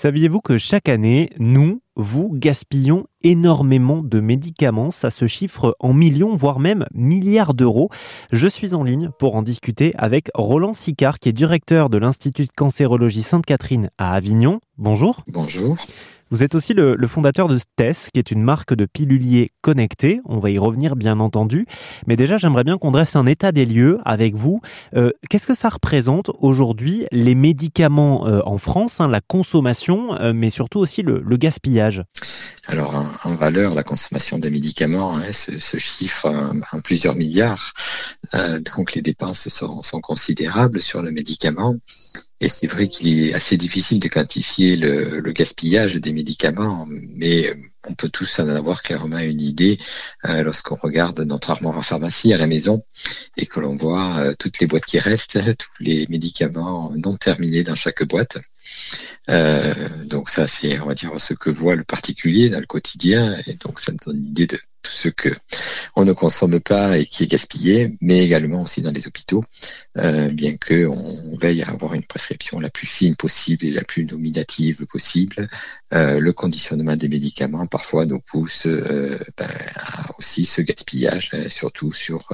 Saviez-vous que chaque année, nous, vous, gaspillons énormément de médicaments? Ça se chiffre en millions, voire même milliards d'euros. Je suis en ligne pour en discuter avec Roland Sicard, qui est directeur de l'Institut de cancérologie Sainte-Catherine à Avignon. Bonjour. Bonjour. Vous êtes aussi le, fondateur de STES, qui est une marque de piluliers connectés. On va y revenir bien entendu. Mais déjà, j'aimerais bien qu'on dresse un état des lieux avec vous. Euh, qu'est-ce que ça représente aujourd'hui les médicaments euh, en France, hein, la consommation, euh, mais surtout aussi le, gaspillage? Alors, en, valeur, la consommation des médicaments hein, se, chiffre en, plusieurs milliards. donc, les dépenses sont, considérables sur le médicament. Et c'est vrai qu'il est assez difficile de quantifier le, gaspillage des médicaments, mais on peut tous en avoir clairement une idée euh, lorsqu'on regarde notre armoire en pharmacie à la maison et que l'on voit euh, toutes les boîtes qui restent, tous les médicaments non terminés dans chaque boîte. Euh, donc ça, c'est, on va dire, ce que voit le particulier dans le quotidien, et donc ça nous donne une idée de tout ce que on ne consomme pas et qui est gaspillé, mais également aussi dans les hôpitaux, euh, bien que on veille à avoir une prescription la plus fine possible et la plus nominative possible. Euh, le conditionnement des médicaments parfois nous pousse ben, à aussi ce gaspillage, surtout sur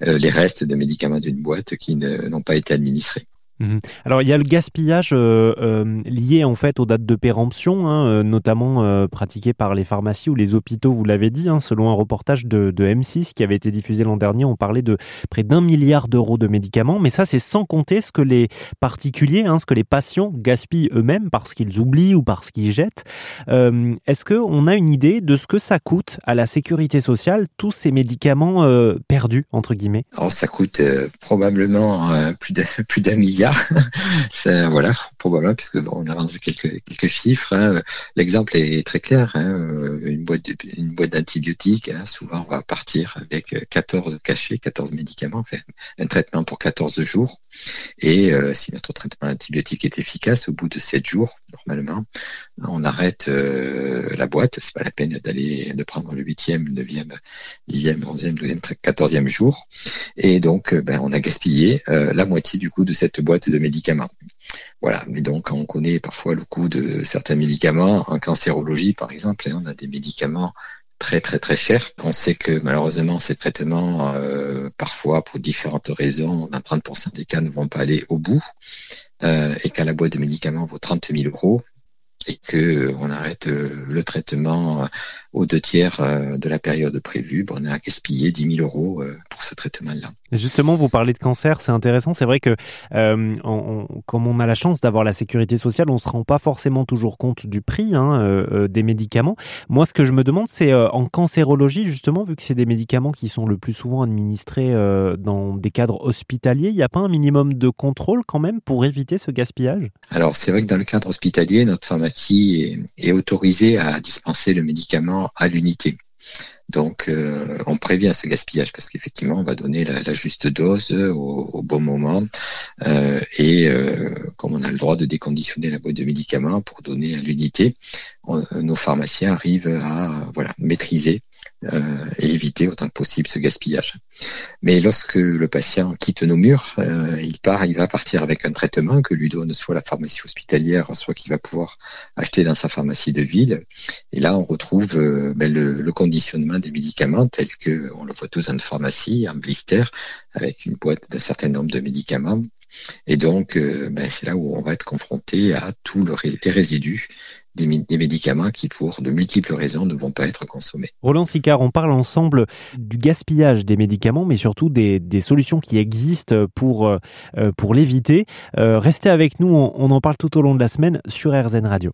les restes de médicaments d'une boîte qui n'ont pas été administrés. Mhm. Alors il y a le gaspillage euh, euh, lié en fait aux dates de péremption, hein, euh, notamment pratiqué par les pharmacies ou les hôpitaux, vous l'avez dit, hein, selon un reportage de, M6 qui avait été diffusé l'an dernier, on parlait de près d'un milliard d'euros de médicaments, mais ça c'est sans compter ce que les particuliers, hein, ce que les patients gaspillent eux-mêmes parce qu'ils oublient ou parce qu'ils jettent. Est-ce qu'on a une idée de ce que ça coûte à la sécurité sociale, tous ces médicaments perdus, entre guillemets? Ça coûte probablement plus d'un milliard voilà, probablement, puisque on avance quelques, quelques chiffres. Hein. L'exemple est très clair. Hein. Une boîte, d'antibiotiques, hein, souvent on va partir avec 14 cachets, 14 médicaments, un traitement pour 14 jours. Et euh, si notre traitement antibiotique est efficace, au bout de 7 jours, normalement, on arrête euh, la boîte. C'est pas la peine d'aller de prendre le 8e, 9e, 10e, 11e, 12e, 14e jour. Et donc, euh, ben, on a gaspillé la moitié du coup de cette boîte de médicaments. Voilà, mais donc on connaît parfois le coût de certains médicaments. En cancérologie, par exemple, hein, on a des médicaments très très très chers. On sait que malheureusement ces traitements, euh, parfois pour différentes raisons, dans 30% des cas ne vont pas aller au bout. Euh, et quand la boîte de médicaments vaut 30 000 euros, et que euh, on arrête le traitement aux deux tiers de la période prévue, on a gaspillé 10 000 euros pour ce traitement-là. Justement, vous parlez de cancer, c'est intéressant. C'est vrai que euh, comme on a la chance d'avoir la sécurité sociale, on se rend pas forcément toujours compte du prix hein, euh, euh, des médicaments. Moi, ce que je me demande, c'est en cancérologie, justement, vu que c'est des médicaments qui sont le plus souvent administrés dans des cadres hospitaliers, il n'y a pas un minimum de contrôle quand même pour éviter ce gaspillage? Alors, c'est vrai que dans le cadre hospitalier, notre pharmacie est autorisée à dispenser le médicament à l'unité. Donc, euh, on prévient ce gaspillage parce qu'effectivement, on va donner la, juste dose au, bon moment. Euh, et euh, comme on a le droit de déconditionner la boîte de médicaments pour donner à l'unité, nos pharmaciens arrivent à voilà maîtriser euh, et éviter autant que possible ce gaspillage. Mais lorsque le patient quitte nos murs, euh, il part, il va partir avec un traitement que lui donne soit la pharmacie hospitalière, soit qu'il va pouvoir acheter dans sa pharmacie de ville. Et là, on retrouve euh, ben, le, conditionnement des médicaments tel que on le voit tous dans une pharmacie, un blister avec une boîte d'un certain nombre de médicaments et donc, ben, c'est là où on va être confronté à tous les résidus des, médicaments qui, pour de multiples raisons, ne vont pas être consommés. Roland Sicard, on parle ensemble du gaspillage des médicaments, mais surtout des, solutions qui existent pour, euh, pour l'éviter. Euh, restez avec nous, on, on en parle tout au long de la semaine sur RZN Radio.